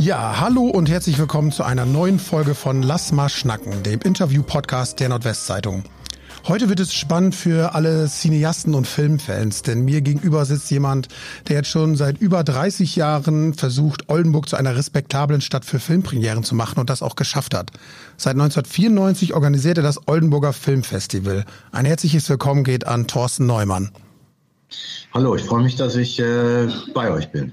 Ja, hallo und herzlich willkommen zu einer neuen Folge von Lass mal schnacken, dem Interview-Podcast der Nordwestzeitung. Heute wird es spannend für alle Cineasten und Filmfans, denn mir gegenüber sitzt jemand, der jetzt schon seit über 30 Jahren versucht, Oldenburg zu einer respektablen Stadt für Filmpremieren zu machen und das auch geschafft hat. Seit 1994 organisiert er das Oldenburger Filmfestival. Ein herzliches Willkommen geht an Thorsten Neumann. Hallo, ich freue mich, dass ich äh, bei euch bin.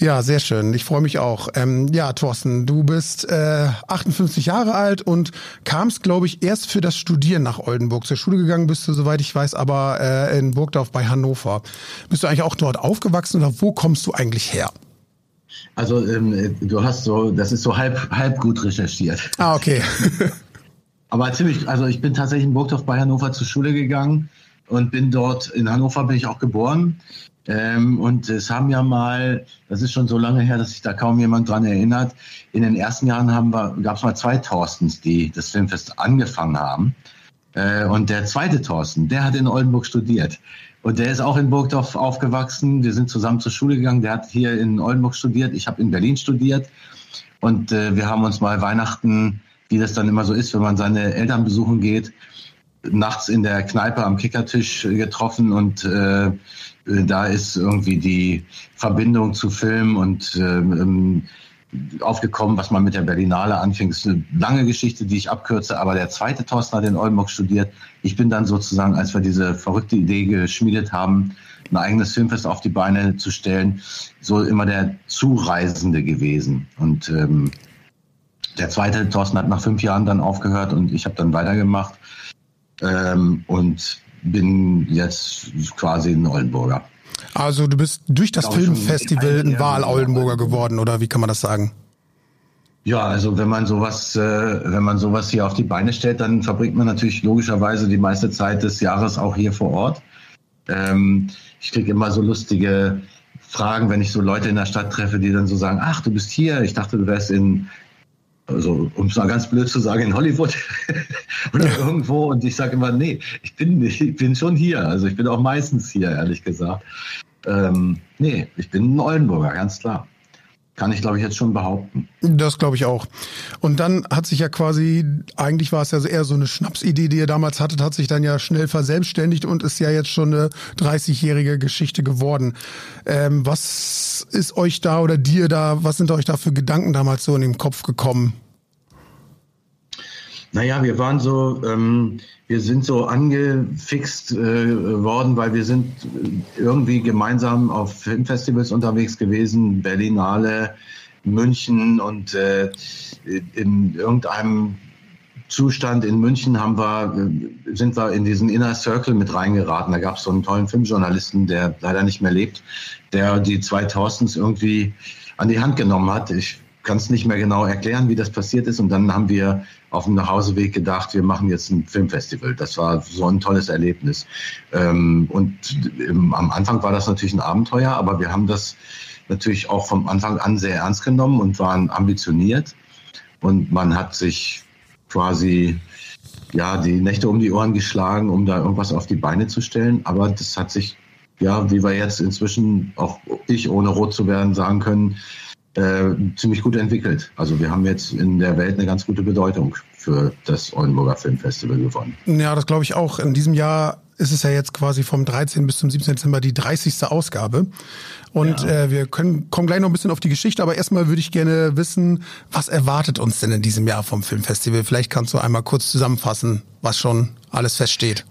Ja, sehr schön. Ich freue mich auch. Ähm, ja, Thorsten, du bist äh, 58 Jahre alt und kamst, glaube ich, erst für das Studieren nach Oldenburg. Zur Schule gegangen bist du, soweit ich weiß, aber äh, in Burgdorf bei Hannover. Bist du eigentlich auch dort aufgewachsen oder wo kommst du eigentlich her? Also ähm, du hast so, das ist so halb, halb gut recherchiert. Ah, okay. aber ziemlich, also ich bin tatsächlich in Burgdorf bei Hannover zur Schule gegangen und bin dort, in Hannover bin ich auch geboren. Ähm, und es haben ja mal, das ist schon so lange her, dass sich da kaum jemand dran erinnert, in den ersten Jahren haben wir, gab es mal zwei Thorstens, die das Filmfest angefangen haben. Äh, und der zweite Thorsten, der hat in Oldenburg studiert. Und der ist auch in Burgdorf aufgewachsen. Wir sind zusammen zur Schule gegangen. Der hat hier in Oldenburg studiert. Ich habe in Berlin studiert. Und äh, wir haben uns mal Weihnachten, wie das dann immer so ist, wenn man seine Eltern besuchen geht, nachts in der Kneipe am Kickertisch getroffen und äh, da ist irgendwie die Verbindung zu Film und ähm, aufgekommen, was man mit der Berlinale anfing. Das ist eine lange Geschichte, die ich abkürze, aber der zweite Thorsten hat in Oldenburg studiert. Ich bin dann sozusagen, als wir diese verrückte Idee geschmiedet haben, ein eigenes Filmfest auf die Beine zu stellen, so immer der Zureisende gewesen. Und ähm, der zweite Thorsten hat nach fünf Jahren dann aufgehört und ich habe dann weitergemacht ähm, und bin jetzt quasi ein Oldenburger. Also du bist durch das Filmfestival ein Wahl-Oldenburger geworden, oder wie kann man das sagen? Ja, also wenn man sowas, äh, wenn man sowas hier auf die Beine stellt, dann verbringt man natürlich logischerweise die meiste Zeit des Jahres auch hier vor Ort. Ähm, ich kriege immer so lustige Fragen, wenn ich so Leute in der Stadt treffe, die dann so sagen, ach, du bist hier, ich dachte, du wärst in also um es mal ganz blöd zu sagen, in Hollywood oder irgendwo. Und ich sage immer, nee, ich bin, ich bin schon hier. Also ich bin auch meistens hier, ehrlich gesagt. Ähm, nee, ich bin ein Oldenburger, ganz klar. Kann ich, glaube ich, jetzt schon behaupten. Das glaube ich auch. Und dann hat sich ja quasi, eigentlich war es ja eher so eine Schnapsidee, die ihr damals hattet, hat sich dann ja schnell verselbstständigt und ist ja jetzt schon eine 30-jährige Geschichte geworden. Ähm, was ist euch da oder dir da, was sind euch da für Gedanken damals so in den Kopf gekommen? Naja, wir waren so, ähm, wir sind so angefixt äh, worden, weil wir sind irgendwie gemeinsam auf Filmfestivals unterwegs gewesen, Berlinale, München und äh, in irgendeinem Zustand in München haben wir, äh, sind wir in diesen Inner Circle mit reingeraten. Da gab es so einen tollen Filmjournalisten, der leider nicht mehr lebt, der die zwei Thorstens irgendwie an die Hand genommen hat. Ich kann es nicht mehr genau erklären, wie das passiert ist. Und dann haben wir auf dem Nachhauseweg gedacht, wir machen jetzt ein Filmfestival. Das war so ein tolles Erlebnis. Ähm, und im, am Anfang war das natürlich ein Abenteuer, aber wir haben das natürlich auch vom Anfang an sehr ernst genommen und waren ambitioniert. Und man hat sich quasi ja die Nächte um die Ohren geschlagen, um da irgendwas auf die Beine zu stellen. Aber das hat sich, ja, wie wir jetzt inzwischen auch ich, ohne rot zu werden, sagen können, äh, ziemlich gut entwickelt. Also wir haben jetzt in der Welt eine ganz gute Bedeutung für das Oldenburger Filmfestival gewonnen. Ja, das glaube ich auch. In diesem Jahr ist es ja jetzt quasi vom 13. bis zum 17. Dezember die 30. Ausgabe. Und ja. äh, wir können, kommen gleich noch ein bisschen auf die Geschichte, aber erstmal würde ich gerne wissen, was erwartet uns denn in diesem Jahr vom Filmfestival? Vielleicht kannst du einmal kurz zusammenfassen, was schon alles feststeht.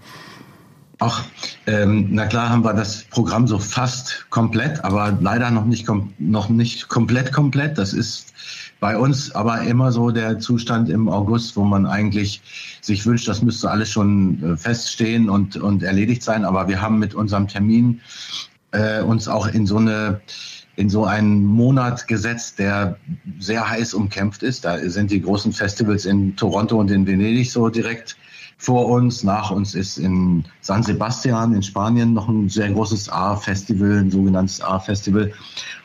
Ach, ähm, na klar haben wir das Programm so fast komplett, aber leider noch nicht, noch nicht komplett komplett. Das ist bei uns aber immer so der Zustand im August, wo man eigentlich sich wünscht, das müsste alles schon äh, feststehen und, und erledigt sein. Aber wir haben mit unserem Termin äh, uns auch in so eine in so einen Monat gesetzt, der sehr heiß umkämpft ist. Da sind die großen Festivals in Toronto und in Venedig so direkt vor uns. Nach uns ist in San Sebastian in Spanien noch ein sehr großes A-Festival, ein sogenanntes A-Festival.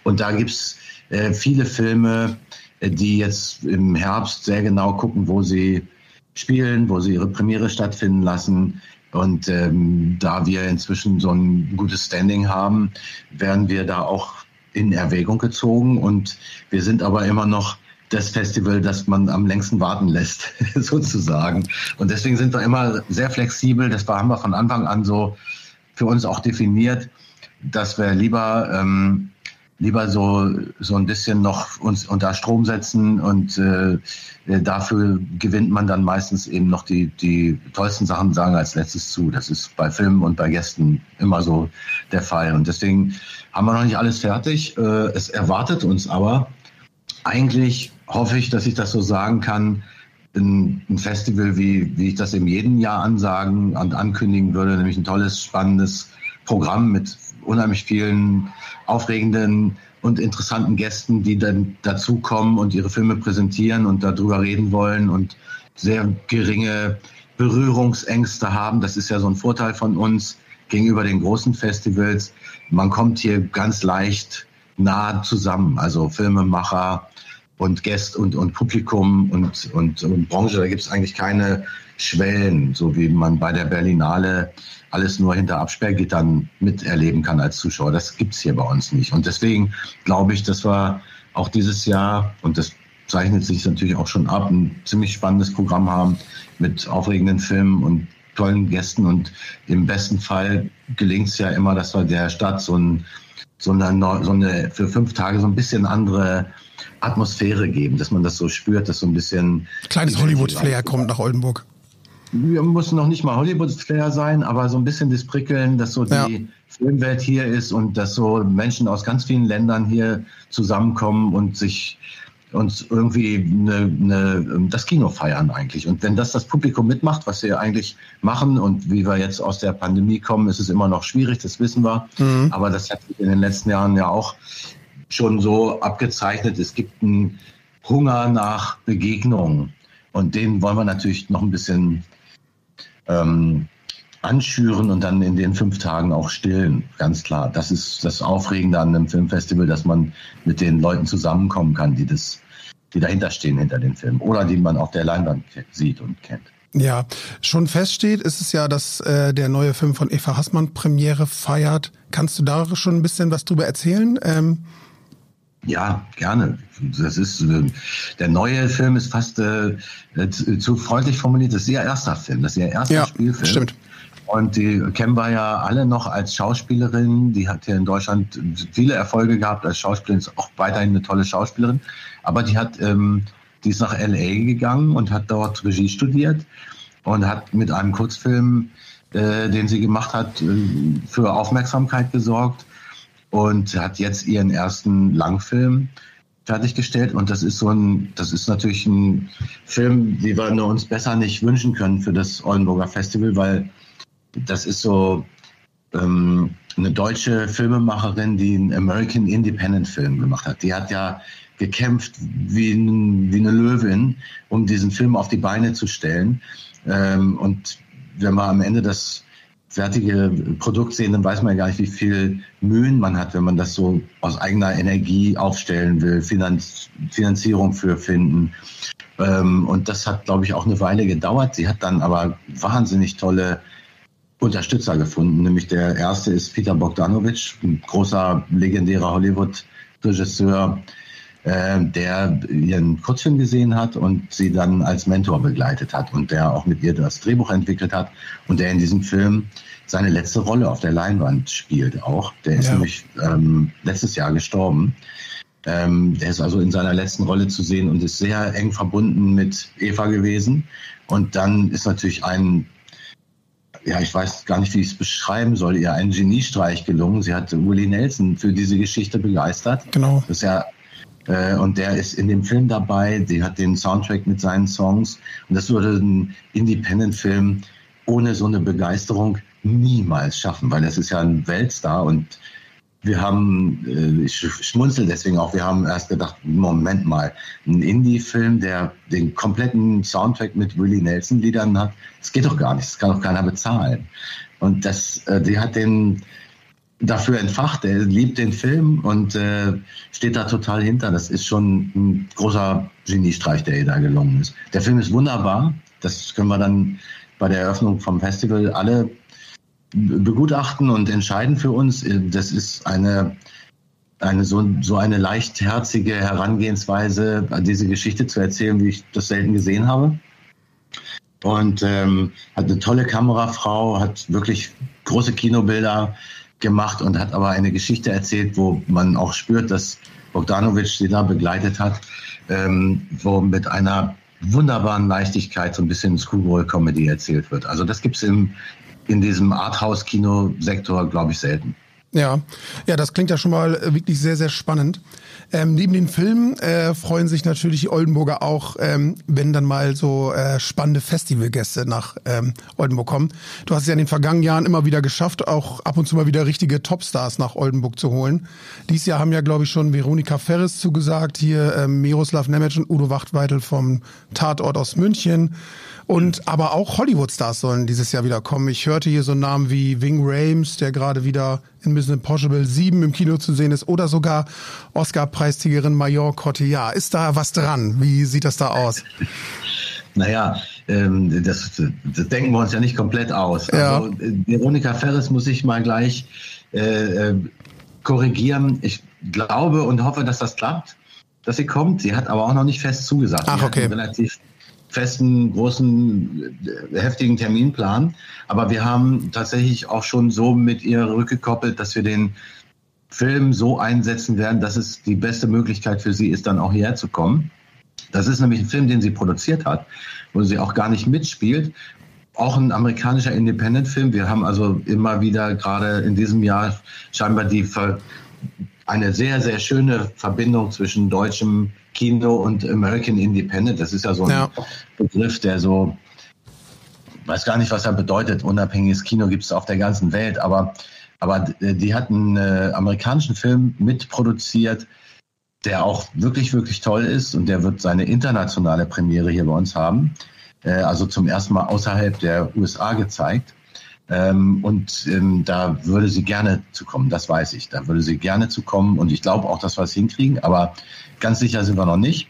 Und da gibt's äh, viele Filme, äh, die jetzt im Herbst sehr genau gucken, wo sie spielen, wo sie ihre Premiere stattfinden lassen. Und ähm, da wir inzwischen so ein gutes Standing haben, werden wir da auch in Erwägung gezogen und wir sind aber immer noch das Festival, das man am längsten warten lässt, sozusagen. Und deswegen sind wir immer sehr flexibel. Das haben wir von Anfang an so für uns auch definiert, dass wir lieber ähm, lieber so so ein bisschen noch uns unter Strom setzen und äh, dafür gewinnt man dann meistens eben noch die die tollsten Sachen sagen als letztes zu. Das ist bei Filmen und bei Gästen immer so der Fall und deswegen haben wir noch nicht alles fertig. Äh, es erwartet uns aber eigentlich hoffe ich, dass ich das so sagen kann, ein, Festival, wie, wie ich das in jedem Jahr ansagen und ankündigen würde, nämlich ein tolles, spannendes Programm mit unheimlich vielen aufregenden und interessanten Gästen, die dann dazukommen und ihre Filme präsentieren und darüber reden wollen und sehr geringe Berührungsängste haben. Das ist ja so ein Vorteil von uns gegenüber den großen Festivals. Man kommt hier ganz leicht nah zusammen. Also Filmemacher, und Gäste und, und Publikum und, und, und Branche, da gibt es eigentlich keine Schwellen, so wie man bei der Berlinale alles nur hinter Absperrgittern miterleben kann als Zuschauer. Das gibt es hier bei uns nicht. Und deswegen glaube ich, dass wir auch dieses Jahr, und das zeichnet sich natürlich auch schon ab, ein ziemlich spannendes Programm haben mit aufregenden Filmen und tollen Gästen. Und im besten Fall gelingt es ja immer, dass wir der Stadt so, ein, so, eine, so eine für fünf Tage so ein bisschen andere Atmosphäre geben, dass man das so spürt, dass so ein bisschen. Kleines Hollywood-Flair kommt nach Oldenburg. Wir müssen noch nicht mal Hollywood-Flair sein, aber so ein bisschen das Prickeln, dass so die ja. Filmwelt hier ist und dass so Menschen aus ganz vielen Ländern hier zusammenkommen und sich uns irgendwie eine, eine, das Kino feiern eigentlich. Und wenn das das Publikum mitmacht, was wir eigentlich machen und wie wir jetzt aus der Pandemie kommen, ist es immer noch schwierig, das wissen wir. Mhm. Aber das hat sich in den letzten Jahren ja auch schon so abgezeichnet, es gibt einen Hunger nach Begegnung. Und den wollen wir natürlich noch ein bisschen ähm, anschüren und dann in den fünf Tagen auch stillen. Ganz klar. Das ist das Aufregende an einem Filmfestival, dass man mit den Leuten zusammenkommen kann, die das, die dahinter stehen hinter dem Film oder die man auf der Leinwand sieht und kennt. Ja, schon feststeht, ist es ja, dass äh, der neue Film von Eva Hassmann Premiere feiert. Kannst du da schon ein bisschen was drüber erzählen? Ähm ja, gerne. Das ist äh, der neue Film ist fast äh, zu freundlich formuliert. Das ist ihr erster Film, das ist ihr erster ja, Spielfilm. Stimmt. Und die kennen wir ja alle noch als Schauspielerin. Die hat ja in Deutschland viele Erfolge gehabt als Schauspielerin, ist auch weiterhin eine tolle Schauspielerin. Aber die hat, ähm, die ist nach LA gegangen und hat dort Regie studiert und hat mit einem Kurzfilm, äh, den sie gemacht hat, äh, für Aufmerksamkeit gesorgt und hat jetzt ihren ersten Langfilm fertiggestellt und das ist so ein, das ist natürlich ein Film, den wir uns besser nicht wünschen können für das Oldenburger Festival, weil das ist so ähm, eine deutsche Filmemacherin, die einen American Independent Film gemacht hat. Die hat ja gekämpft wie, wie eine Löwin, um diesen Film auf die Beine zu stellen. Ähm, und wenn wir am Ende das fertige Produkt sehen, dann weiß man ja gar nicht, wie viel Mühen man hat, wenn man das so aus eigener Energie aufstellen will, Finanz Finanzierung für finden. Ähm, und das hat, glaube ich, auch eine Weile gedauert. Sie hat dann aber wahnsinnig tolle Unterstützer gefunden. Nämlich der erste ist Peter Bogdanovich, ein großer, legendärer Hollywood-Regisseur, äh, der ihren Kurzfilm gesehen hat und sie dann als Mentor begleitet hat und der auch mit ihr das Drehbuch entwickelt hat und der in diesem Film seine letzte Rolle auf der Leinwand spielt auch. Der ist ja. nämlich ähm, letztes Jahr gestorben. Ähm, der ist also in seiner letzten Rolle zu sehen und ist sehr eng verbunden mit Eva gewesen. Und dann ist natürlich ein, ja, ich weiß gar nicht, wie ich es beschreiben soll, ihr ein Geniestreich gelungen. Sie hat Willie Nelson für diese Geschichte begeistert. Genau. Das ist ja äh, und der ist in dem Film dabei, sie hat den Soundtrack mit seinen Songs. Und das würde ein Independent-Film ohne so eine Begeisterung niemals schaffen, weil das ist ja ein Weltstar und wir haben, äh, ich schmunzel deswegen auch, wir haben erst gedacht, Moment mal, ein Indie-Film, der den kompletten Soundtrack mit Willie Nelson-Liedern hat, das geht doch gar nicht, das kann doch keiner bezahlen. Und das, äh, die hat den dafür entfacht, er liebt den Film und äh, steht da total hinter. Das ist schon ein großer Geniestreich, der ihr da gelungen ist. Der Film ist wunderbar, das können wir dann bei der Eröffnung vom Festival alle begutachten und entscheiden für uns. Das ist eine eine so, so eine leichtherzige Herangehensweise, diese Geschichte zu erzählen, wie ich das selten gesehen habe. Und ähm, hat eine tolle Kamerafrau, hat wirklich große Kinobilder gemacht und hat aber eine Geschichte erzählt, wo man auch spürt, dass Bogdanovic sie da begleitet hat, ähm, wo mit einer wunderbaren Leichtigkeit so ein bisschen Screwball-Comedy erzählt wird. Also das gibt's im, in diesem Arthouse-Kinosektor, glaube ich, selten. Ja, ja, das klingt ja schon mal wirklich sehr, sehr spannend. Ähm, neben den Filmen äh, freuen sich natürlich die Oldenburger auch, ähm, wenn dann mal so äh, spannende Festivalgäste nach ähm, Oldenburg kommen. Du hast es ja in den vergangenen Jahren immer wieder geschafft, auch ab und zu mal wieder richtige Topstars nach Oldenburg zu holen. Dies Jahr haben ja, glaube ich, schon Veronika Ferris zugesagt, hier ähm, Miroslav Nemec und Udo Wachtweitel vom Tatort aus München. Und aber auch Hollywood-Stars sollen dieses Jahr wieder kommen. Ich hörte hier so Namen wie Ving Rames, der gerade wieder in Mission Impossible 7 im Kino zu sehen ist, oder sogar Oscar-Preisträgerin Major Cotillard. Ist da was dran? Wie sieht das da aus? Naja, ähm, das, das denken wir uns ja nicht komplett aus. Ja. Also, Veronika Ferris muss ich mal gleich äh, äh, korrigieren. Ich glaube und hoffe, dass das klappt, dass sie kommt. Sie hat aber auch noch nicht fest zugesagt. Ach, okay. relativ festen, großen, äh, heftigen Terminplan. Aber wir haben tatsächlich auch schon so mit ihr rückgekoppelt, dass wir den Film so einsetzen werden, dass es die beste Möglichkeit für sie ist, dann auch hierher zu kommen. Das ist nämlich ein Film, den sie produziert hat, wo sie auch gar nicht mitspielt. Auch ein amerikanischer Independent-Film. Wir haben also immer wieder gerade in diesem Jahr scheinbar die eine sehr, sehr schöne Verbindung zwischen deutschem Kino und American Independent. Das ist ja so ein ja. Begriff, der so, weiß gar nicht, was er bedeutet. Unabhängiges Kino gibt es auf der ganzen Welt, aber, aber die hat einen äh, amerikanischen Film mitproduziert, der auch wirklich, wirklich toll ist und der wird seine internationale Premiere hier bei uns haben. Äh, also zum ersten Mal außerhalb der USA gezeigt. Ähm, und ähm, da würde sie gerne zu kommen, das weiß ich. Da würde sie gerne zu kommen und ich glaube auch, dass wir es hinkriegen, aber ganz sicher sind wir noch nicht.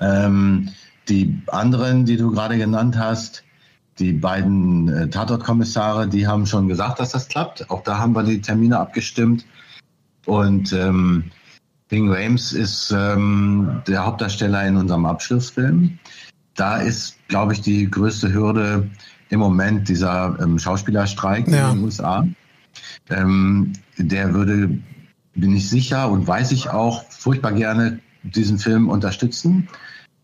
Ähm, die anderen, die du gerade genannt hast, die beiden äh, Tatortkommissare, die haben schon gesagt, dass das klappt. Auch da haben wir die Termine abgestimmt. Und ähm, Bing Rames ist ähm, der Hauptdarsteller in unserem Abschlussfilm. Da ist, glaube ich, die größte Hürde, im Moment dieser ähm, Schauspielerstreik ja. in den USA. Ähm, der würde, bin ich sicher und weiß ich auch, furchtbar gerne diesen Film unterstützen,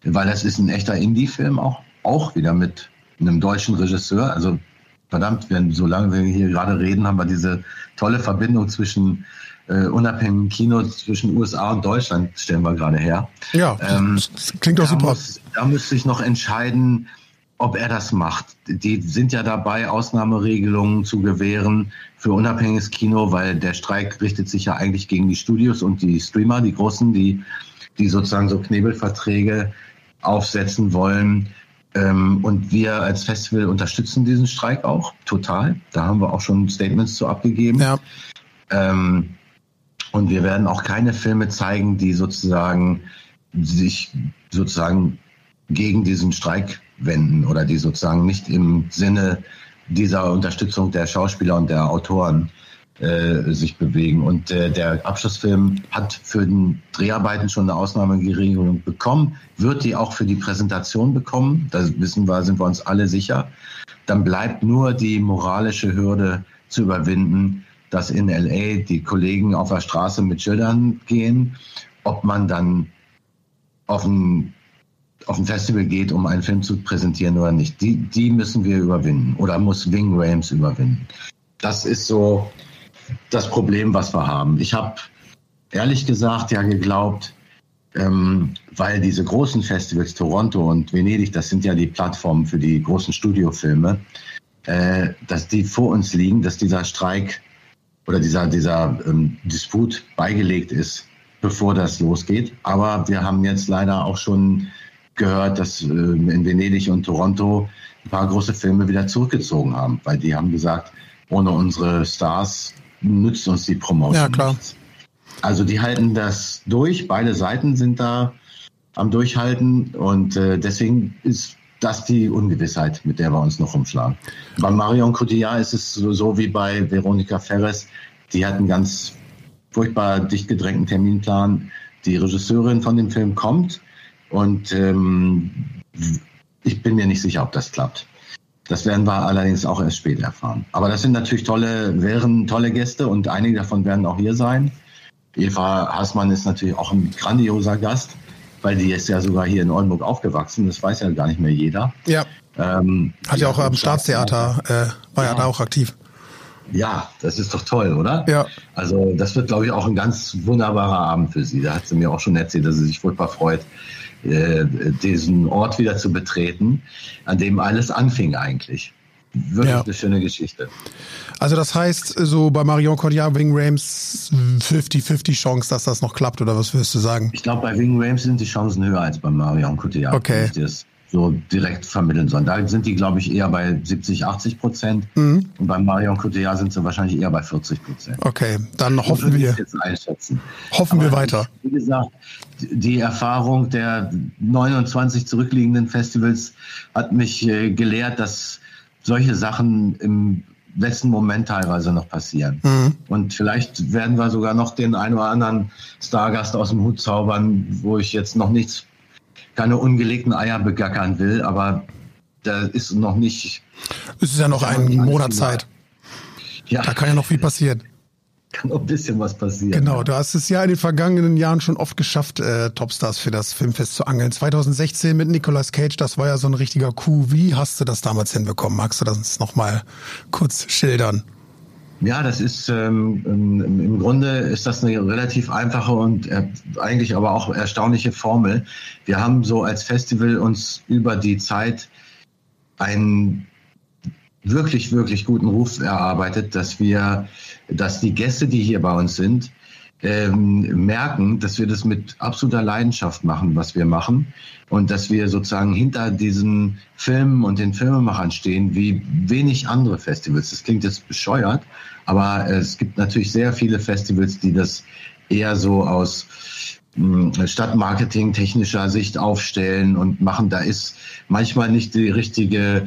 weil das ist ein echter Indie-Film auch, auch wieder mit einem deutschen Regisseur. Also verdammt, wenn, solange wir hier gerade reden, haben wir diese tolle Verbindung zwischen äh, unabhängigen Kino zwischen USA und Deutschland stellen wir gerade her. Ja, ähm, klingt doch super. Muss, da müsste ich noch entscheiden, ob er das macht. Die sind ja dabei, Ausnahmeregelungen zu gewähren für unabhängiges Kino, weil der Streik richtet sich ja eigentlich gegen die Studios und die Streamer, die Großen, die, die sozusagen so Knebelverträge aufsetzen wollen. Ähm, und wir als Festival unterstützen diesen Streik auch total. Da haben wir auch schon Statements zu abgegeben. Ja. Ähm, und wir werden auch keine Filme zeigen, die sozusagen sich sozusagen gegen diesen Streik wenden oder die sozusagen nicht im Sinne dieser Unterstützung der Schauspieler und der Autoren äh, sich bewegen. Und äh, der Abschlussfilm hat für den Dreharbeiten schon eine Ausnahmegeregelung bekommen, wird die auch für die Präsentation bekommen. Da wissen wir, sind wir uns alle sicher. Dann bleibt nur die moralische Hürde zu überwinden, dass in LA die Kollegen auf der Straße mit Schildern gehen, ob man dann auf ein auf ein Festival geht, um einen Film zu präsentieren oder nicht. Die, die müssen wir überwinden oder muss Wing Rames überwinden. Das ist so das Problem, was wir haben. Ich habe ehrlich gesagt ja geglaubt, ähm, weil diese großen Festivals, Toronto und Venedig, das sind ja die Plattformen für die großen Studiofilme, äh, dass die vor uns liegen, dass dieser Streik oder dieser, dieser ähm, Disput beigelegt ist, bevor das losgeht. Aber wir haben jetzt leider auch schon gehört, dass äh, in Venedig und Toronto ein paar große Filme wieder zurückgezogen haben, weil die haben gesagt, ohne unsere Stars nützt uns die Promotion. Ja, klar. Nichts. Also die halten das durch, beide Seiten sind da am Durchhalten und äh, deswegen ist das die Ungewissheit, mit der wir uns noch rumschlagen. Bei Marion Cotillard ist es so, so wie bei Veronika Ferres, die hat einen ganz furchtbar dicht gedrängten Terminplan die Regisseurin von dem Film kommt und ähm, ich bin mir nicht sicher, ob das klappt. Das werden wir allerdings auch erst später erfahren. Aber das sind natürlich tolle, wären tolle Gäste und einige davon werden auch hier sein. Eva Haßmann ist natürlich auch ein grandioser Gast, weil die ist ja sogar hier in Oldenburg aufgewachsen. Das weiß ja gar nicht mehr jeder. Ja. Ähm, Hat ja auch am Staatstheater, äh, war ja. ja da auch aktiv. Ja, das ist doch toll, oder? Ja. Also das wird, glaube ich, auch ein ganz wunderbarer Abend für Sie. Da hat sie mir auch schon erzählt, dass sie sich furchtbar freut, äh, diesen Ort wieder zu betreten, an dem alles anfing eigentlich. Wirklich ja. eine schöne Geschichte. Also das heißt, so bei Marion Cotillard, Wing Rames 50-50 Chance, dass das noch klappt, oder was würdest du sagen? Ich glaube, bei Wing Rames sind die Chancen höher als bei Marion Cotillard. Okay. Das so direkt vermitteln sollen. Da sind die, glaube ich, eher bei 70, 80 Prozent. Mhm. Und beim Marion Cotillard sind sie wahrscheinlich eher bei 40 Prozent. Okay, dann hoffen wir. Jetzt einschätzen. Hoffen Aber wir weiter. wie gesagt, die Erfahrung der 29 zurückliegenden Festivals hat mich äh, gelehrt, dass solche Sachen im letzten Moment teilweise noch passieren. Mhm. Und vielleicht werden wir sogar noch den einen oder anderen Stargast aus dem Hut zaubern, wo ich jetzt noch nichts keine ungelegten Eier begackern will, aber da ist noch nicht. Es ist ja noch ein Monat Zeit. Ja. Da kann ja noch viel passieren. Kann noch ein bisschen was passieren. Genau, du hast es ja in den vergangenen Jahren schon oft geschafft, äh, Topstars für das Filmfest zu angeln. 2016 mit Nicolas Cage, das war ja so ein richtiger Coup. Wie hast du das damals hinbekommen? Magst du das noch mal kurz schildern? Ja, das ist ähm, im Grunde ist das eine relativ einfache und äh, eigentlich aber auch erstaunliche Formel. Wir haben so als Festival uns über die Zeit einen wirklich, wirklich guten Ruf erarbeitet, dass wir, dass die Gäste, die hier bei uns sind, ähm, merken, dass wir das mit absoluter Leidenschaft machen, was wir machen. Und dass wir sozusagen hinter diesen Filmen und den Filmemachern stehen, wie wenig andere Festivals. Das klingt jetzt bescheuert, aber es gibt natürlich sehr viele Festivals, die das eher so aus hm, Stadtmarketing technischer Sicht aufstellen und machen. Da ist manchmal nicht die richtige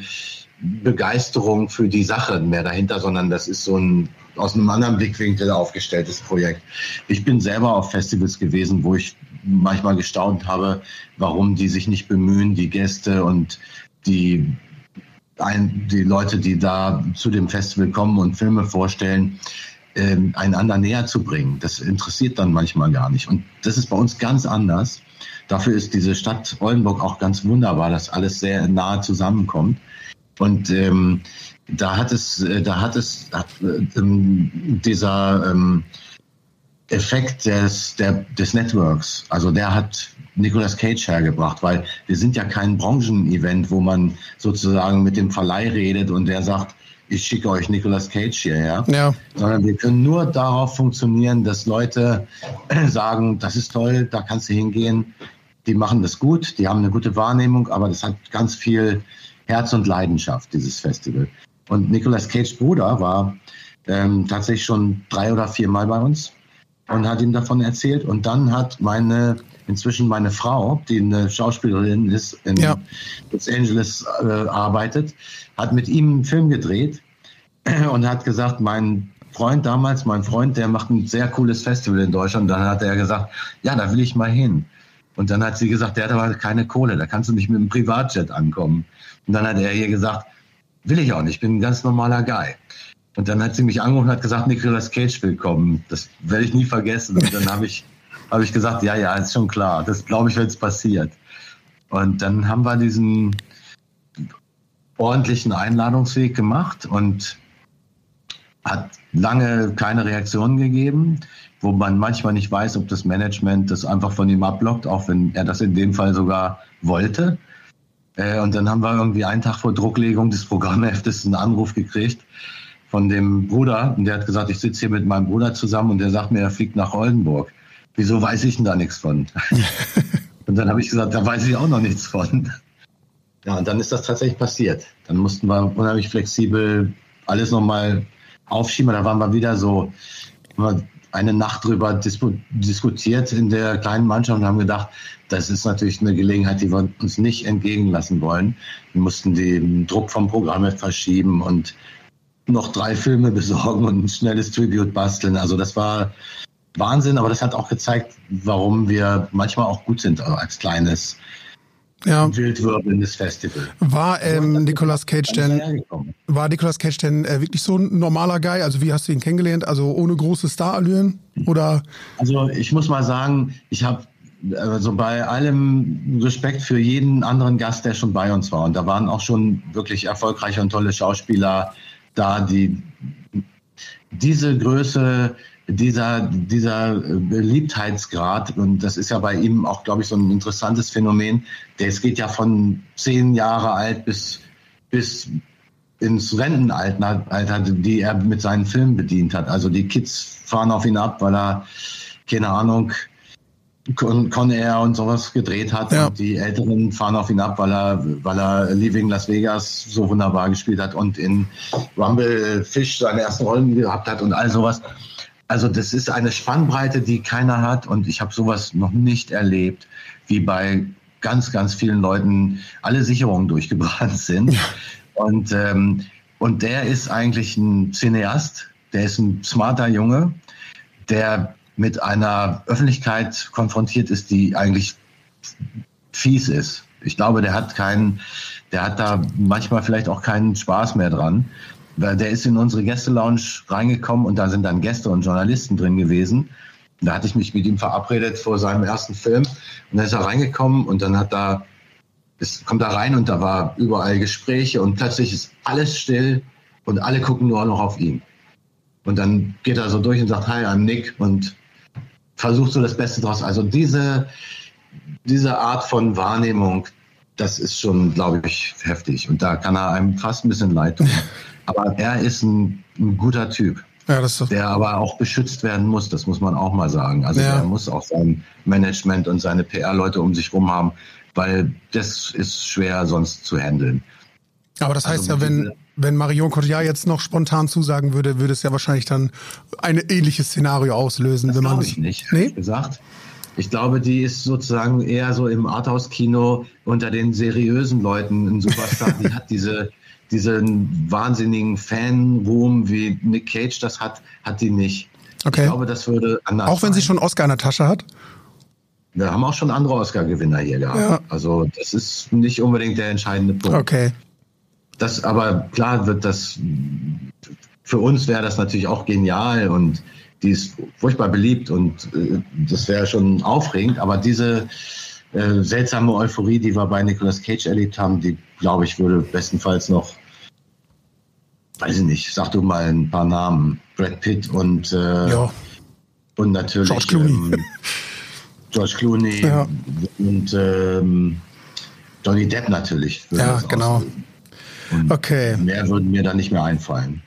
Begeisterung für die Sache mehr dahinter, sondern das ist so ein aus einem anderen Blickwinkel aufgestelltes Projekt. Ich bin selber auf Festivals gewesen, wo ich manchmal gestaunt habe, warum die sich nicht bemühen, die Gäste und die ein, die Leute, die da zu dem Festival kommen und Filme vorstellen, äh, einander näher zu bringen. Das interessiert dann manchmal gar nicht. Und das ist bei uns ganz anders. Dafür ist diese Stadt Oldenburg auch ganz wunderbar, dass alles sehr nahe zusammenkommt. Und ähm, da hat es, äh, da hat es hat, äh, dieser ähm, Effekt des, der, des Networks, also der hat Nicolas Cage hergebracht, weil wir sind ja kein Branchenevent, wo man sozusagen mit dem Verleih redet und der sagt, ich schicke euch Nicolas Cage hierher, ja. sondern wir können nur darauf funktionieren, dass Leute sagen, das ist toll, da kannst du hingehen, die machen das gut, die haben eine gute Wahrnehmung, aber das hat ganz viel Herz und Leidenschaft, dieses Festival. Und Nicolas Cage Bruder war ähm, tatsächlich schon drei oder vier Mal bei uns und hat ihm davon erzählt. Und dann hat meine inzwischen meine Frau, die eine Schauspielerin ist, in ja. Los Angeles äh, arbeitet, hat mit ihm einen Film gedreht und hat gesagt, mein Freund damals, mein Freund, der macht ein sehr cooles Festival in Deutschland. Und dann hat er gesagt, ja, da will ich mal hin. Und dann hat sie gesagt, der hat aber keine Kohle, da kannst du nicht mit einem Privatjet ankommen. Und dann hat er ihr gesagt, will ich auch nicht, ich bin ein ganz normaler Guy. Und dann hat sie mich angerufen und hat gesagt, Nicolas Cage willkommen. Das werde ich nie vergessen. Und dann habe ich habe ich gesagt, ja, ja, ist schon klar. Das glaube ich, wenn es passiert. Und dann haben wir diesen ordentlichen Einladungsweg gemacht und hat lange keine Reaktion gegeben, wo man manchmal nicht weiß, ob das Management das einfach von ihm abblockt, auch wenn er das in dem Fall sogar wollte. Äh, und dann haben wir irgendwie einen Tag vor Drucklegung des Programmheftes einen Anruf gekriegt von dem Bruder und der hat gesagt, ich sitze hier mit meinem Bruder zusammen und der sagt mir, er fliegt nach Oldenburg wieso weiß ich denn da nichts von? und dann habe ich gesagt, da weiß ich auch noch nichts von. Ja, und dann ist das tatsächlich passiert. Dann mussten wir unheimlich flexibel alles nochmal aufschieben. Da waren wir wieder so eine Nacht drüber diskutiert in der kleinen Mannschaft und haben gedacht, das ist natürlich eine Gelegenheit, die wir uns nicht entgegen lassen wollen. Wir mussten den Druck vom Programm verschieben und noch drei Filme besorgen und ein schnelles Tribute basteln. Also das war Wahnsinn, aber das hat auch gezeigt, warum wir manchmal auch gut sind als kleines ja. wildwirbelndes Festival. War ähm, Nicolas Cage denn war Nicolas Cage denn äh, wirklich so ein normaler Guy? Also wie hast du ihn kennengelernt? Also ohne große Starallüren oder? Also ich muss mal sagen, ich habe also bei allem Respekt für jeden anderen Gast, der schon bei uns war. Und da waren auch schon wirklich erfolgreiche und tolle Schauspieler da, die diese Größe, dieser, dieser Beliebtheitsgrad, und das ist ja bei ihm auch, glaube ich, so ein interessantes Phänomen, der es geht ja von zehn Jahre alt bis, bis ins Rentenalter, die er mit seinen Filmen bedient hat. Also die Kids fahren auf ihn ab, weil er, keine Ahnung, Con, Con Air und sowas gedreht hat. Ja. Und die Älteren fahren auf ihn ab, weil er, weil er Leaving Las Vegas so wunderbar gespielt hat und in Rumble Fish seine ersten Rollen gehabt hat und all sowas. Also das ist eine Spannbreite, die keiner hat und ich habe sowas noch nicht erlebt, wie bei ganz, ganz vielen Leuten alle Sicherungen durchgebrannt sind. Ja. Und, ähm, und der ist eigentlich ein Cineast, der ist ein smarter Junge, der mit einer Öffentlichkeit konfrontiert ist, die eigentlich fies ist. Ich glaube, der hat keinen, der hat da manchmal vielleicht auch keinen Spaß mehr dran. Der ist in unsere Gästelounge reingekommen und da sind dann Gäste und Journalisten drin gewesen. Da hatte ich mich mit ihm verabredet vor seinem ersten Film und dann ist er reingekommen und dann hat da, es kommt da rein und da war überall Gespräche und plötzlich ist alles still und alle gucken nur noch auf ihn. Und dann geht er so durch und sagt, hi, I'm Nick und versucht so das Beste draus. Also diese, diese Art von Wahrnehmung, das ist schon, glaube ich, heftig. Und da kann er einem fast ein bisschen leid tun. Aber er ist ein, ein guter Typ. Ja, der aber auch beschützt werden muss, das muss man auch mal sagen. Also ja. er muss auch sein Management und seine PR-Leute um sich rum haben, weil das ist schwer sonst zu handeln. Aber das heißt also ja, wenn, wenn Marion Cotillard jetzt noch spontan zusagen würde, würde es ja wahrscheinlich dann ein ähnliches Szenario auslösen, das wenn man sich nicht nee? gesagt. Ich glaube, die ist sozusagen eher so im Arthouse-Kino unter den seriösen Leuten ein Superstar. die hat diese, diesen wahnsinnigen Fan-Ruhm, wie Nick Cage das hat, hat die nicht. Okay. Ich glaube, das würde anders Auch wenn sein. sie schon Oscar in der Tasche hat? Wir haben auch schon andere Oscar-Gewinner hier gehabt. Ja. Also das ist nicht unbedingt der entscheidende Punkt. Okay. Das, aber klar wird das, für uns wäre das natürlich auch genial und die ist furchtbar beliebt und äh, das wäre schon aufregend, aber diese äh, seltsame Euphorie, die wir bei Nicolas Cage erlebt haben, die glaube ich würde bestenfalls noch, weiß ich nicht, sag du mal ein paar Namen, Brad Pitt und, äh, ja. und natürlich George Clooney, ähm, George Clooney ja. und ähm, Johnny Depp natürlich. Ja, genau. Okay. Mehr würden mir da nicht mehr einfallen.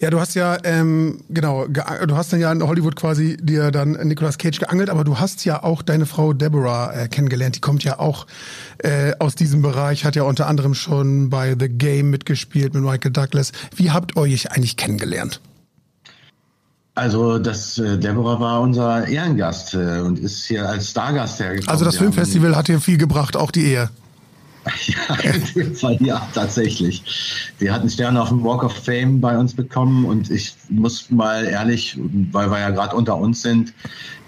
Ja, du hast ja, ähm, genau, du hast dann ja in Hollywood quasi dir dann Nicolas Cage geangelt, aber du hast ja auch deine Frau Deborah äh, kennengelernt. Die kommt ja auch äh, aus diesem Bereich, hat ja unter anderem schon bei The Game mitgespielt mit Michael Douglas. Wie habt ihr euch eigentlich kennengelernt? Also das äh, Deborah war unser Ehrengast äh, und ist hier als Stargast hergekommen. Also das Filmfestival hat dir viel gebracht, auch die Ehe. Ja, in dem Fall ja, tatsächlich. Die hatten Sterne auf dem Walk of Fame bei uns bekommen und ich muss mal ehrlich, weil wir ja gerade unter uns sind,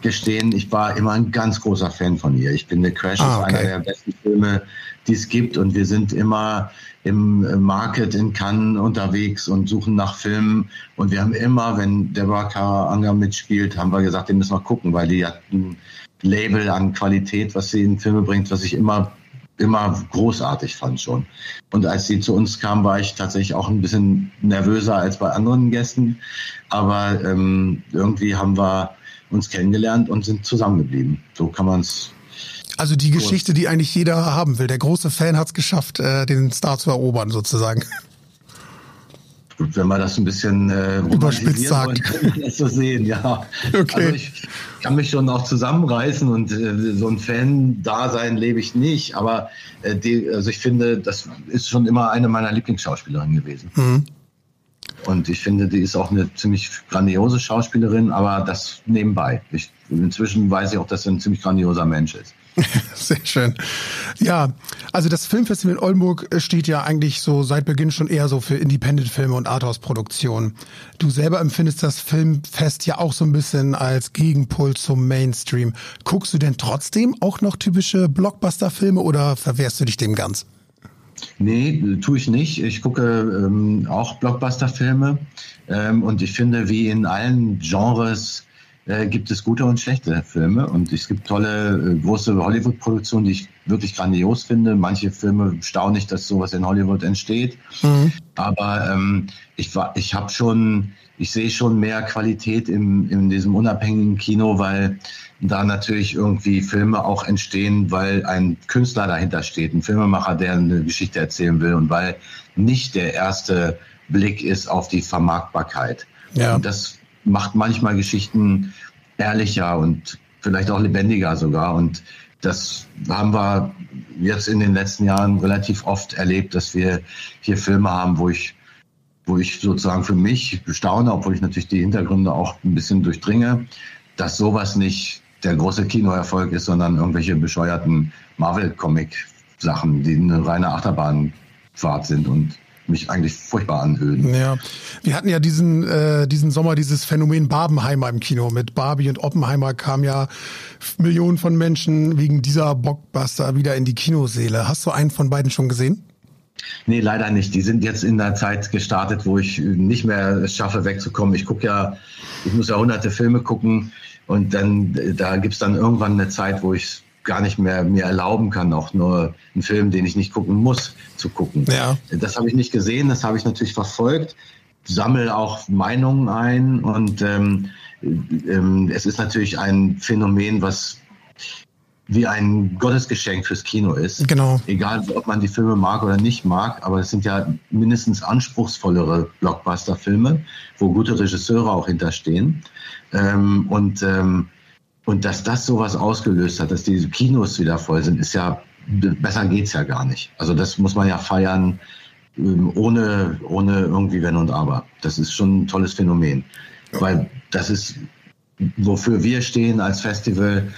gestehen, ich war immer ein ganz großer Fan von ihr. Ich finde, Crash ah, okay. ist einer der besten Filme, die es gibt und wir sind immer im Market in Cannes unterwegs und suchen nach Filmen und wir haben immer, wenn Deborah Kara mitspielt, haben wir gesagt, den müssen wir gucken, weil die hat ein Label an Qualität, was sie in Filme bringt, was ich immer immer großartig fand schon. Und als sie zu uns kam, war ich tatsächlich auch ein bisschen nervöser als bei anderen Gästen. Aber ähm, irgendwie haben wir uns kennengelernt und sind zusammengeblieben. So kann man es. Also die Geschichte, die eigentlich jeder haben will. Der große Fan hat es geschafft, äh, den Star zu erobern, sozusagen. Wenn man das ein bisschen äh, überspitzt sagt. Das so sehen, ja. Okay. Also ich kann mich schon auch zusammenreißen und äh, so ein Fan-Dasein lebe ich nicht, aber äh, die, also ich finde, das ist schon immer eine meiner Lieblingsschauspielerinnen gewesen. Mhm. Und ich finde, die ist auch eine ziemlich grandiose Schauspielerin, aber das nebenbei. Ich, inzwischen weiß ich auch, dass sie ein ziemlich grandioser Mensch ist. Sehr schön. Ja, also das Filmfestival in Oldenburg steht ja eigentlich so seit Beginn schon eher so für Independent-Filme und Arthouse-Produktionen. Du selber empfindest das Filmfest ja auch so ein bisschen als Gegenpol zum Mainstream. Guckst du denn trotzdem auch noch typische Blockbuster-Filme oder verwehrst du dich dem ganz? Nee, tue ich nicht. Ich gucke ähm, auch Blockbuster-Filme ähm, und ich finde, wie in allen Genres äh, gibt es gute und schlechte Filme und es gibt tolle äh, große Hollywood-Produktionen, die ich wirklich grandios finde. Manche Filme staune ich, dass sowas in Hollywood entsteht. Mhm. Aber ähm, ich war, ich habe schon, ich sehe schon mehr Qualität im, in diesem unabhängigen Kino, weil da natürlich irgendwie Filme auch entstehen, weil ein Künstler dahinter steht, ein Filmemacher, der eine Geschichte erzählen will und weil nicht der erste Blick ist auf die Vermarktbarkeit. Ja. Und das macht manchmal Geschichten ehrlicher und vielleicht auch lebendiger sogar. Und das haben wir jetzt in den letzten Jahren relativ oft erlebt, dass wir hier Filme haben, wo ich, wo ich sozusagen für mich bestaune, obwohl ich natürlich die Hintergründe auch ein bisschen durchdringe, dass sowas nicht der große Kinoerfolg ist, sondern irgendwelche bescheuerten Marvel-Comic-Sachen, die eine reine Achterbahnfahrt sind. Und mich eigentlich furchtbar anhöhen. Ja, wir hatten ja diesen, äh, diesen Sommer dieses Phänomen Barbenheimer im Kino. Mit Barbie und Oppenheimer kamen ja Millionen von Menschen wegen dieser Blockbuster wieder in die Kinoseele. Hast du einen von beiden schon gesehen? Nee, leider nicht. Die sind jetzt in der Zeit gestartet, wo ich nicht mehr es schaffe, wegzukommen. Ich gucke ja, ich muss ja hunderte Filme gucken und dann, da gibt's dann irgendwann eine Zeit, wo ich gar nicht mehr mir erlauben kann, auch nur einen Film, den ich nicht gucken muss, zu gucken. Ja. Das habe ich nicht gesehen, das habe ich natürlich verfolgt, sammle auch Meinungen ein und ähm, ähm, es ist natürlich ein Phänomen, was wie ein Gottesgeschenk fürs Kino ist. Genau. Egal, ob man die Filme mag oder nicht mag, aber es sind ja mindestens anspruchsvollere Blockbuster-Filme, wo gute Regisseure auch hinterstehen. Ähm, und ähm, und dass das sowas ausgelöst hat, dass diese Kinos wieder voll sind, ist ja, besser geht's ja gar nicht. Also das muss man ja feiern, ähm, ohne, ohne irgendwie Wenn und Aber. Das ist schon ein tolles Phänomen. Weil das ist, wofür wir stehen als Festival,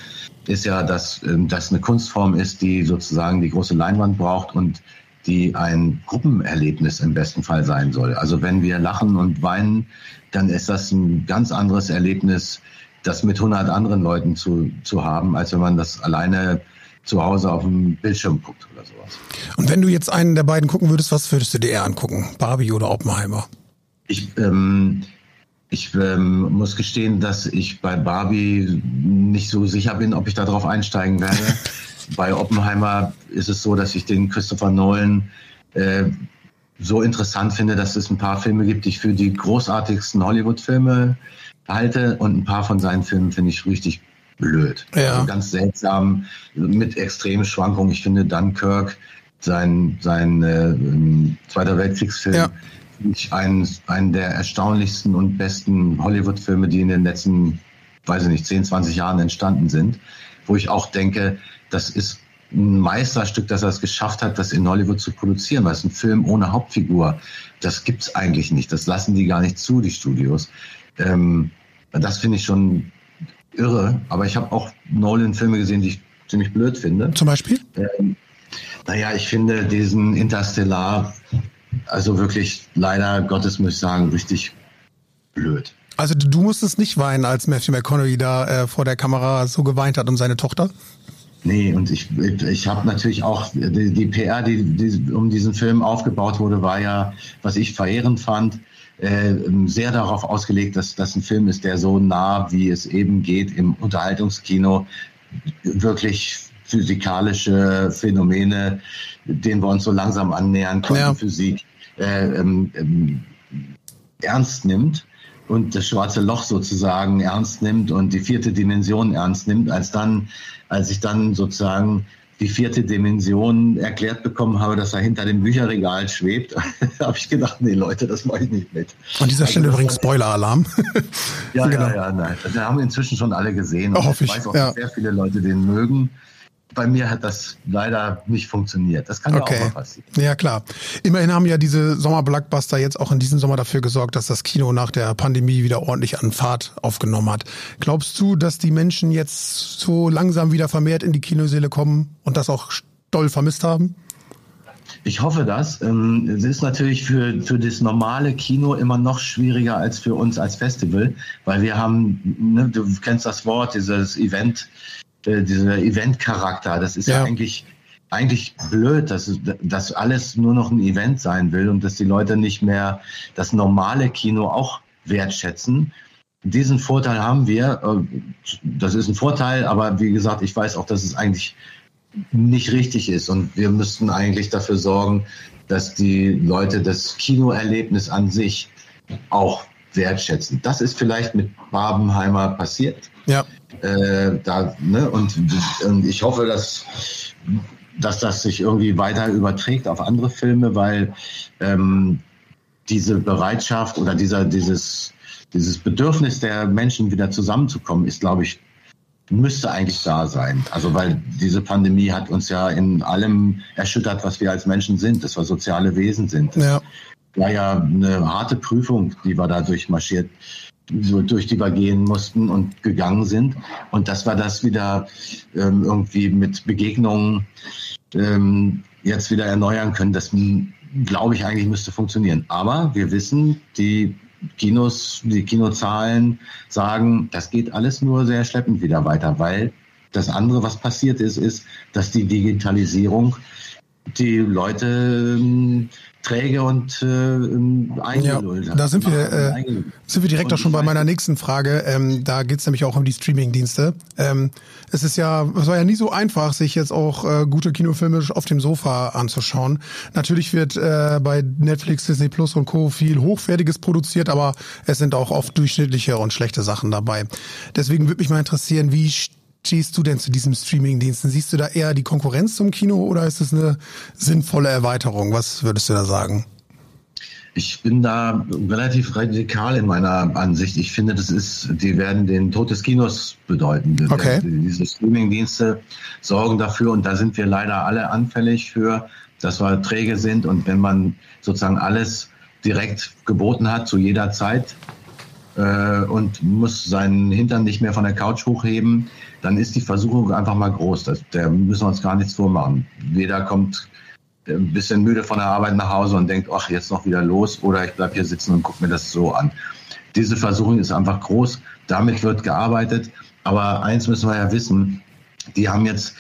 ist ja, dass ähm, das eine Kunstform ist, die sozusagen die große Leinwand braucht und die ein Gruppenerlebnis im besten Fall sein soll. Also wenn wir lachen und weinen, dann ist das ein ganz anderes Erlebnis, das mit 100 anderen Leuten zu, zu haben, als wenn man das alleine zu Hause auf dem Bildschirm guckt oder sowas. Und wenn du jetzt einen der beiden gucken würdest, was würdest du dir eher angucken? Barbie oder Oppenheimer? Ich, ähm, ich ähm, muss gestehen, dass ich bei Barbie nicht so sicher bin, ob ich darauf einsteigen werde. bei Oppenheimer ist es so, dass ich den Christopher Nolan äh, so interessant finde, dass es ein paar Filme gibt, die ich für die großartigsten Hollywood-Filme halte und ein paar von seinen Filmen finde ich richtig blöd. Ja. Also ganz seltsam, mit extremen Schwankungen. Ich finde Dunkirk, sein, sein äh, Zweiter Weltkriegsfilm, ja. ich einen, einen der erstaunlichsten und besten Hollywood-Filme, die in den letzten, weiß ich nicht, 10, 20 Jahren entstanden sind, wo ich auch denke, das ist ein Meisterstück, dass er es geschafft hat, das in Hollywood zu produzieren, weil es ein Film ohne Hauptfigur, das gibt's eigentlich nicht. Das lassen die gar nicht zu, die Studios. Ähm, das finde ich schon irre. Aber ich habe auch Nolan-Filme gesehen, die ich ziemlich blöd finde. Zum Beispiel? Ähm, naja, ich finde diesen Interstellar, also wirklich leider Gottes muss ich sagen, richtig blöd. Also du musstest nicht weinen, als Matthew McConaughey da äh, vor der Kamera so geweint hat um seine Tochter? Nee, und ich, ich habe natürlich auch die, die PR, die, die um diesen Film aufgebaut wurde, war ja, was ich verehrend fand, äh, sehr darauf ausgelegt, dass das ein Film ist, der so nah, wie es eben geht, im Unterhaltungskino wirklich physikalische Phänomene, denen wir uns so langsam annähern, Quantenphysik, ja. äh, ähm, ähm, ernst nimmt und das schwarze Loch sozusagen ernst nimmt und die vierte Dimension ernst nimmt, als dann, als ich dann sozusagen die vierte Dimension erklärt bekommen habe, dass er hinter dem Bücherregal schwebt, habe ich gedacht, nee Leute, das mache ich nicht mit. An dieser Stelle also, übrigens Spoiler-Alarm. ja, genau. ja, ja, nein. Das haben inzwischen schon alle gesehen. Oh, hoffe ich. weiß auch, ja. dass sehr viele Leute den mögen. Bei mir hat das leider nicht funktioniert. Das kann okay. ja auch mal passieren. Ja, klar. Immerhin haben ja diese Sommer-Blockbuster jetzt auch in diesem Sommer dafür gesorgt, dass das Kino nach der Pandemie wieder ordentlich an Fahrt aufgenommen hat. Glaubst du, dass die Menschen jetzt so langsam wieder vermehrt in die Kinoseele kommen und das auch doll vermisst haben? Ich hoffe das. Ähm, es ist natürlich für, für das normale Kino immer noch schwieriger als für uns als Festival, weil wir haben, ne, du kennst das Wort, dieses Event, äh, dieser Event-Charakter. Das ist ja, ja eigentlich eigentlich blöd, dass, dass alles nur noch ein Event sein will und dass die Leute nicht mehr das normale Kino auch wertschätzen. Diesen Vorteil haben wir. Äh, das ist ein Vorteil, aber wie gesagt, ich weiß auch, dass es eigentlich nicht richtig ist. Und wir müssten eigentlich dafür sorgen, dass die Leute das Kinoerlebnis an sich auch wertschätzen. Das ist vielleicht mit Babenheimer passiert. Ja. Äh, da, ne, und, und ich hoffe, dass, dass das sich irgendwie weiter überträgt auf andere Filme, weil ähm, diese Bereitschaft oder dieser, dieses, dieses Bedürfnis der Menschen wieder zusammenzukommen, ist, glaube ich, müsste eigentlich da sein. Also weil diese Pandemie hat uns ja in allem erschüttert, was wir als Menschen sind, dass wir soziale Wesen sind. Das ja. war ja eine harte Prüfung, die wir da durchmarschiert, so durch die wir gehen mussten und gegangen sind. Und dass wir das wieder ähm, irgendwie mit Begegnungen ähm, jetzt wieder erneuern können, das glaube ich eigentlich müsste funktionieren. Aber wir wissen, die Kinos, die Kinozahlen sagen, das geht alles nur sehr schleppend wieder weiter, weil das andere, was passiert ist, ist, dass die Digitalisierung die Leute ähm, träge und äh, ähm, eingelullt ja, Da sind wir, äh, sind wir direkt auch schon bei meiner nächsten Frage. Ähm, da geht's nämlich auch um die Streaming-Dienste. Ähm, es ist ja, es war ja nie so einfach, sich jetzt auch äh, gute Kinofilme auf dem Sofa anzuschauen. Natürlich wird äh, bei Netflix, Disney Plus und Co. viel Hochwertiges produziert, aber es sind auch oft durchschnittliche und schlechte Sachen dabei. Deswegen würde mich mal interessieren, wie stehst du denn zu diesem Streaming-Diensten? Siehst du da eher die Konkurrenz zum Kino oder ist es eine sinnvolle Erweiterung? Was würdest du da sagen? Ich bin da relativ radikal in meiner Ansicht. Ich finde, das ist, die werden den Tod des Kinos bedeuten. Okay. Diese Streaming-Dienste sorgen dafür und da sind wir leider alle anfällig für, dass wir träge sind und wenn man sozusagen alles direkt geboten hat zu jeder Zeit äh, und muss seinen Hintern nicht mehr von der Couch hochheben, dann ist die Versuchung einfach mal groß. Das, da müssen wir uns gar nichts vormachen. Weder kommt ein bisschen müde von der Arbeit nach Hause und denkt, ach, jetzt noch wieder los oder ich bleibe hier sitzen und gucke mir das so an. Diese Versuchung ist einfach groß. Damit wird gearbeitet. Aber eins müssen wir ja wissen, die haben jetzt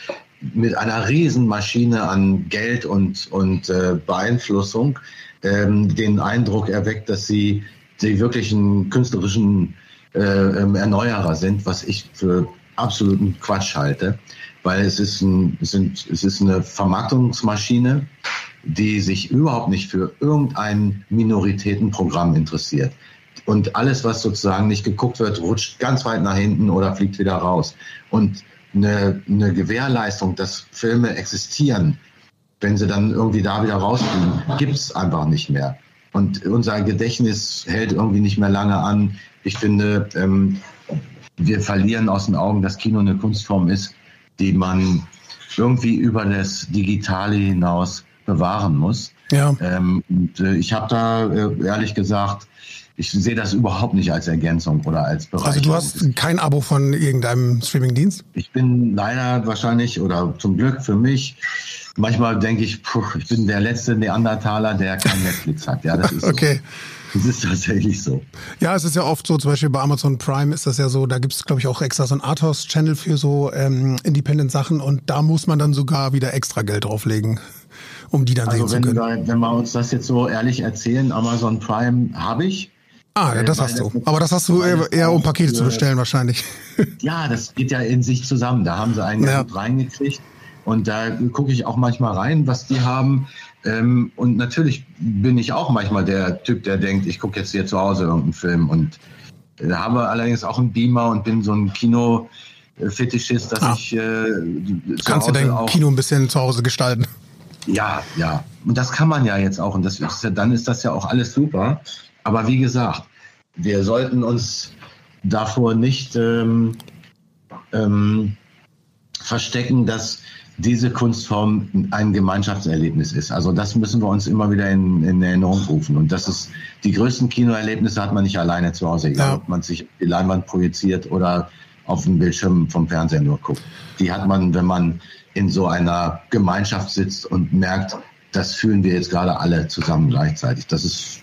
mit einer Riesenmaschine an Geld und, und äh, Beeinflussung ähm, den Eindruck erweckt, dass sie die wirklichen künstlerischen äh, ähm, Erneuerer sind, was ich für absoluten Quatsch halte, weil es ist, ein, es, sind, es ist eine Vermarktungsmaschine, die sich überhaupt nicht für irgendein Minoritätenprogramm interessiert. Und alles, was sozusagen nicht geguckt wird, rutscht ganz weit nach hinten oder fliegt wieder raus. Und eine, eine Gewährleistung, dass Filme existieren, wenn sie dann irgendwie da wieder rausfliegen, gibt es einfach nicht mehr. Und unser Gedächtnis hält irgendwie nicht mehr lange an. Ich finde, ähm, wir verlieren aus den Augen, dass Kino eine Kunstform ist, die man irgendwie über das Digitale hinaus bewahren muss. Ja. Ähm, und äh, ich habe da äh, ehrlich gesagt, ich sehe das überhaupt nicht als Ergänzung oder als Bereich. Also du hast kein Abo von irgendeinem Streamingdienst? Ich bin leider wahrscheinlich oder zum Glück für mich manchmal denke ich, puh, ich bin der letzte Neandertaler, der kein Netflix hat. Ja, das ist okay. Das ist tatsächlich so. Ja, es ist ja oft so, zum Beispiel bei Amazon Prime ist das ja so, da gibt es, glaube ich, auch extra so ein Arthouse-Channel für so ähm, Independent-Sachen und da muss man dann sogar wieder extra Geld drauflegen, um die dann also sehen wenn zu können. Wir, wenn wir uns das jetzt so ehrlich erzählen, Amazon Prime habe ich. Ah, ja, das hast du. Aber das hast du eher, eher um Pakete zu bestellen wahrscheinlich. Ja, das geht ja in sich zusammen. Da haben sie einen ja. reingekriegt. Und da gucke ich auch manchmal rein, was die haben. Ähm, und natürlich bin ich auch manchmal der Typ, der denkt, ich gucke jetzt hier zu Hause irgendeinen Film und äh, habe allerdings auch einen Beamer und bin so ein Kino. Fetischist, dass ah. ich. Äh, Kannst du dein auch, Kino ein bisschen zu Hause gestalten? Ja, ja. Und das kann man ja jetzt auch. Und das ist, dann ist das ja auch alles super. Aber wie gesagt, wir sollten uns davor nicht ähm, ähm, verstecken, dass diese Kunstform ein Gemeinschaftserlebnis ist. Also das müssen wir uns immer wieder in, in Erinnerung rufen. Und das ist, die größten Kinoerlebnisse hat man nicht alleine zu Hause, egal ja. ob man sich die Leinwand projiziert oder auf dem Bildschirm vom Fernseher nur guckt. Die hat man, wenn man in so einer Gemeinschaft sitzt und merkt, das fühlen wir jetzt gerade alle zusammen gleichzeitig. Das ist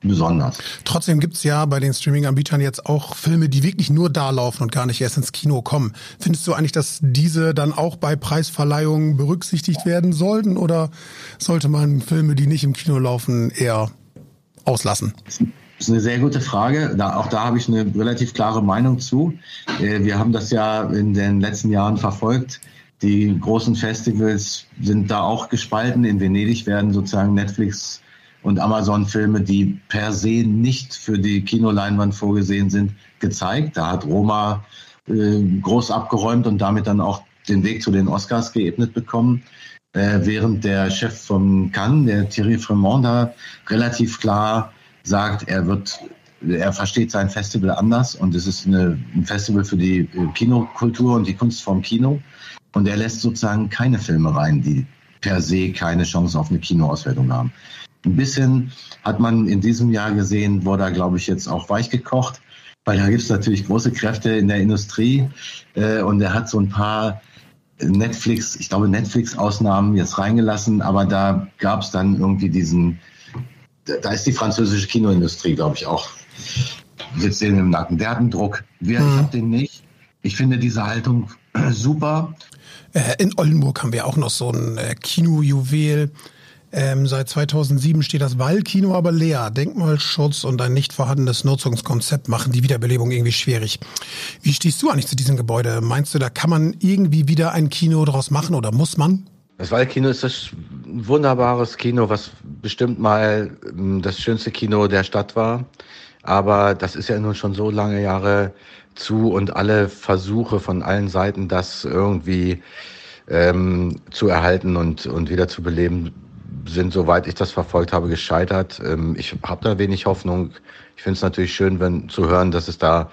besonders. Trotzdem gibt's ja bei den Streaming-Anbietern jetzt auch Filme, die wirklich nur da laufen und gar nicht erst ins Kino kommen. Findest du eigentlich, dass diese dann auch bei Preisverleihungen berücksichtigt werden sollten oder sollte man Filme, die nicht im Kino laufen, eher auslassen? Das ist eine sehr gute Frage. Da, auch da habe ich eine relativ klare Meinung zu. Äh, wir haben das ja in den letzten Jahren verfolgt. Die großen Festivals sind da auch gespalten. In Venedig werden sozusagen Netflix und Amazon-Filme, die per se nicht für die Kinoleinwand vorgesehen sind, gezeigt. Da hat Roma äh, groß abgeräumt und damit dann auch den Weg zu den Oscars geebnet bekommen. Äh, während der Chef von Cannes, der Thierry Fremont, da relativ klar sagt, er wird, er versteht sein Festival anders und es ist eine, ein Festival für die äh, Kinokultur und die Kunstform Kino. Und er lässt sozusagen keine Filme rein, die per se keine Chance auf eine Kinoauswertung haben. Ein bisschen hat man in diesem Jahr gesehen, wurde da, glaube ich, jetzt auch weich gekocht, weil da gibt es natürlich große Kräfte in der Industrie äh, und er hat so ein paar Netflix, ich glaube Netflix-Ausnahmen jetzt reingelassen, aber da gab es dann irgendwie diesen, da ist die französische Kinoindustrie, glaube ich, auch sitzt denen im Nacken. Der hat einen Druck. Wir, mhm. Ich habe den nicht. Ich finde diese Haltung super. Äh, in Oldenburg haben wir auch noch so ein äh, Kinojuwel. Ähm, seit 2007 steht das Wallkino aber leer. Denkmalschutz und ein nicht vorhandenes Nutzungskonzept machen die Wiederbelebung irgendwie schwierig. Wie stehst du eigentlich zu diesem Gebäude? Meinst du, da kann man irgendwie wieder ein Kino draus machen oder muss man? Das Wallkino ist das ein wunderbares Kino, was bestimmt mal ähm, das schönste Kino der Stadt war. Aber das ist ja nun schon so lange Jahre zu und alle Versuche von allen Seiten, das irgendwie ähm, zu erhalten und, und wieder zu beleben, sind, soweit ich das verfolgt habe, gescheitert. Ähm, ich habe da wenig Hoffnung. Ich finde es natürlich schön, wenn zu hören, dass es da,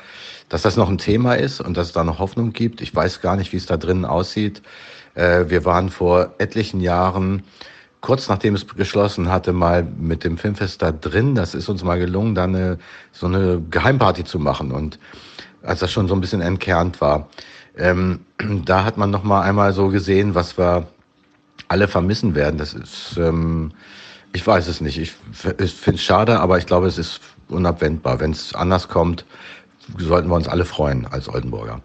dass das noch ein Thema ist und dass es da noch Hoffnung gibt. Ich weiß gar nicht, wie es da drinnen aussieht. Äh, wir waren vor etlichen Jahren kurz nachdem es geschlossen hatte, mal mit dem Filmfest da drin. Das ist uns mal gelungen, da eine, so eine Geheimparty zu machen. Und als das schon so ein bisschen entkernt war, ähm, da hat man noch mal einmal so gesehen, was wir alle vermissen werden. Das ist, ähm, ich weiß es nicht. Ich, ich finde es schade, aber ich glaube, es ist unabwendbar. Wenn es anders kommt, sollten wir uns alle freuen als Oldenburger.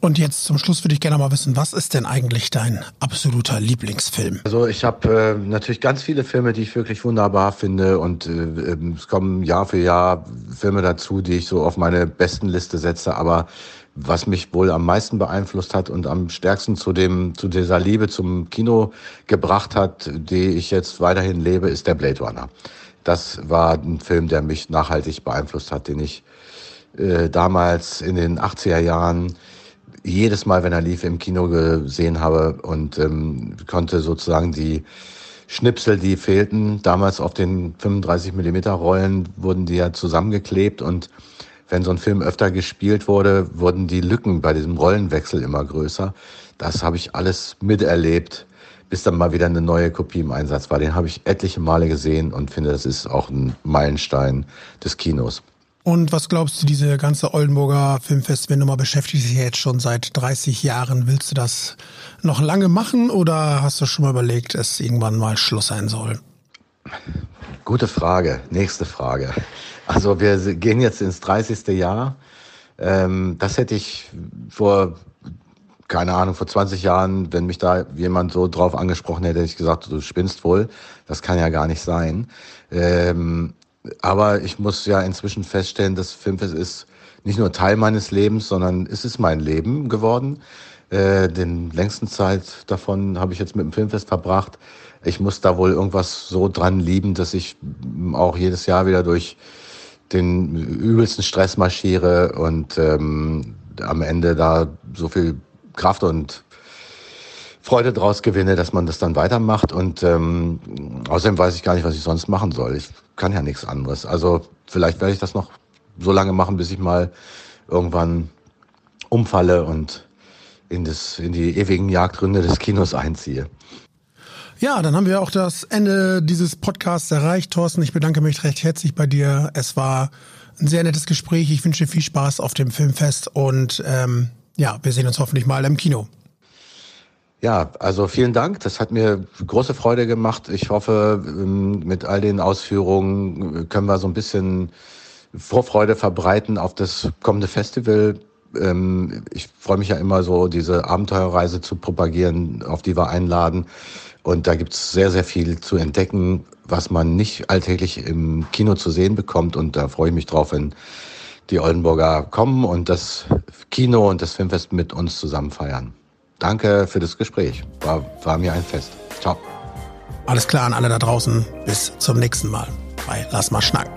Und jetzt zum Schluss würde ich gerne mal wissen, was ist denn eigentlich dein absoluter Lieblingsfilm? Also ich habe äh, natürlich ganz viele Filme, die ich wirklich wunderbar finde und äh, ähm, es kommen Jahr für Jahr Filme dazu, die ich so auf meine besten Liste setze, aber was mich wohl am meisten beeinflusst hat und am stärksten zu dem zu dieser Liebe zum Kino gebracht hat, die ich jetzt weiterhin lebe, ist der Blade Runner. Das war ein Film, der mich nachhaltig beeinflusst hat, den ich äh, damals in den 80er Jahren jedes Mal, wenn er lief, im Kino gesehen habe und ähm, konnte sozusagen die Schnipsel, die fehlten, damals auf den 35 Millimeter Rollen wurden die ja zusammengeklebt und wenn so ein Film öfter gespielt wurde, wurden die Lücken bei diesem Rollenwechsel immer größer. Das habe ich alles miterlebt, bis dann mal wieder eine neue Kopie im Einsatz war. Den habe ich etliche Male gesehen und finde, das ist auch ein Meilenstein des Kinos. Und was glaubst du, diese ganze Oldenburger Filmfestivalnummer beschäftigt sich jetzt schon seit 30 Jahren. Willst du das noch lange machen oder hast du schon mal überlegt, es irgendwann mal Schluss sein soll? Gute Frage. Nächste Frage. Also wir gehen jetzt ins 30. Jahr. Ähm, das hätte ich vor, keine Ahnung, vor 20 Jahren, wenn mich da jemand so drauf angesprochen hätte, hätte ich gesagt, du spinnst wohl. Das kann ja gar nicht sein. Ähm, aber ich muss ja inzwischen feststellen, dass Filmfest ist nicht nur Teil meines Lebens, sondern es ist mein Leben geworden. Äh, den längsten Zeit davon habe ich jetzt mit dem Filmfest verbracht. Ich muss da wohl irgendwas so dran lieben, dass ich auch jedes Jahr wieder durch den übelsten Stress marschiere und ähm, am Ende da so viel Kraft und Freude draus gewinne, dass man das dann weitermacht. Und ähm, außerdem weiß ich gar nicht, was ich sonst machen soll. Ich kann ja nichts anderes. Also vielleicht werde ich das noch so lange machen, bis ich mal irgendwann umfalle und in, das, in die ewigen Jagdgründe des Kinos einziehe. Ja, dann haben wir auch das Ende dieses Podcasts erreicht, Thorsten. Ich bedanke mich recht herzlich bei dir. Es war ein sehr nettes Gespräch. Ich wünsche dir viel Spaß auf dem Filmfest und ähm, ja, wir sehen uns hoffentlich mal im Kino. Ja, also vielen Dank. Das hat mir große Freude gemacht. Ich hoffe, ähm, mit all den Ausführungen können wir so ein bisschen Vorfreude verbreiten auf das kommende Festival. Ähm, ich freue mich ja immer so, diese Abenteuerreise zu propagieren, auf die wir einladen. Und da gibt's sehr, sehr viel zu entdecken, was man nicht alltäglich im Kino zu sehen bekommt. Und da freue ich mich drauf, wenn die Oldenburger kommen und das Kino und das Filmfest mit uns zusammen feiern. Danke für das Gespräch. War, war mir ein Fest. Ciao. Alles klar an alle da draußen. Bis zum nächsten Mal bei Lass mal schnacken.